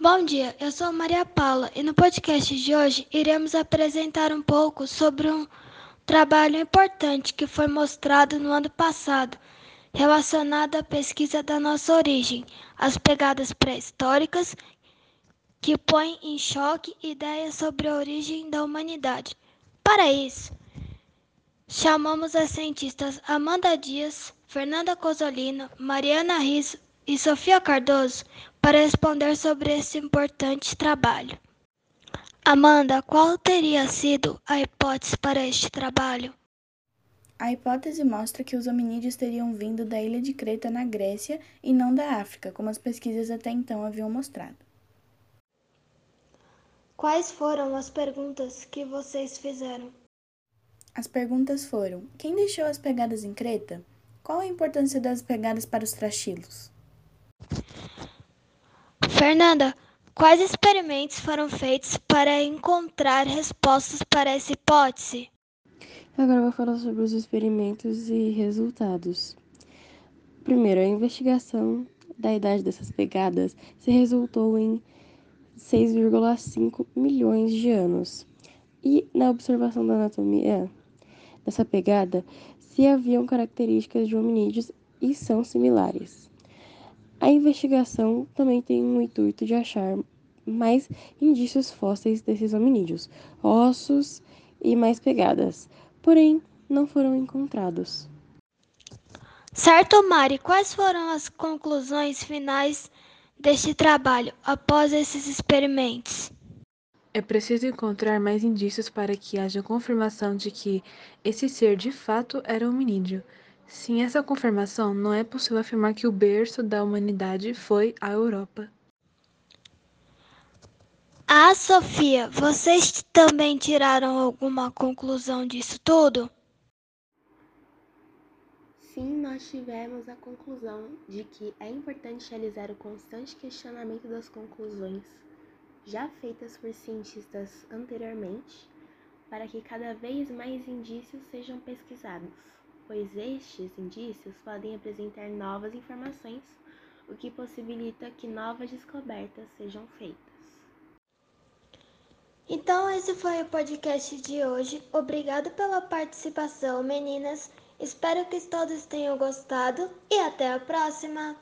Bom dia, eu sou Maria Paula e no podcast de hoje iremos apresentar um pouco sobre um trabalho importante que foi mostrado no ano passado, relacionado à pesquisa da nossa origem, as pegadas pré-históricas, que põe em choque ideias sobre a origem da humanidade. Para isso, chamamos as cientistas Amanda Dias, Fernanda Cosolino, Mariana Riso e Sofia Cardoso para responder sobre esse importante trabalho. Amanda, qual teria sido a hipótese para este trabalho? A hipótese mostra que os hominídeos teriam vindo da ilha de Creta, na Grécia, e não da África, como as pesquisas até então haviam mostrado. Quais foram as perguntas que vocês fizeram? As perguntas foram: quem deixou as pegadas em Creta? Qual a importância das pegadas para os trachilos? Fernanda, quais experimentos foram feitos para encontrar respostas para essa hipótese? Agora vou falar sobre os experimentos e resultados. Primeiro, a investigação da idade dessas pegadas se resultou em 6,5 milhões de anos. E na observação da anatomia dessa pegada, se haviam características de hominídeos e são similares. A investigação também tem o intuito de achar mais indícios fósseis desses hominídeos, ossos e mais pegadas, porém não foram encontrados. Certo, Mari, quais foram as conclusões finais deste trabalho após esses experimentos? É preciso encontrar mais indícios para que haja confirmação de que esse ser de fato era hominídeo. Sem essa confirmação, não é possível afirmar que o berço da humanidade foi a Europa. Ah, Sofia, vocês também tiraram alguma conclusão disso tudo? Sim, nós tivemos a conclusão de que é importante realizar o constante questionamento das conclusões já feitas por cientistas anteriormente, para que cada vez mais indícios sejam pesquisados pois estes indícios podem apresentar novas informações, o que possibilita que novas descobertas sejam feitas. Então, esse foi o podcast de hoje. Obrigado pela participação, meninas. Espero que todos tenham gostado e até a próxima!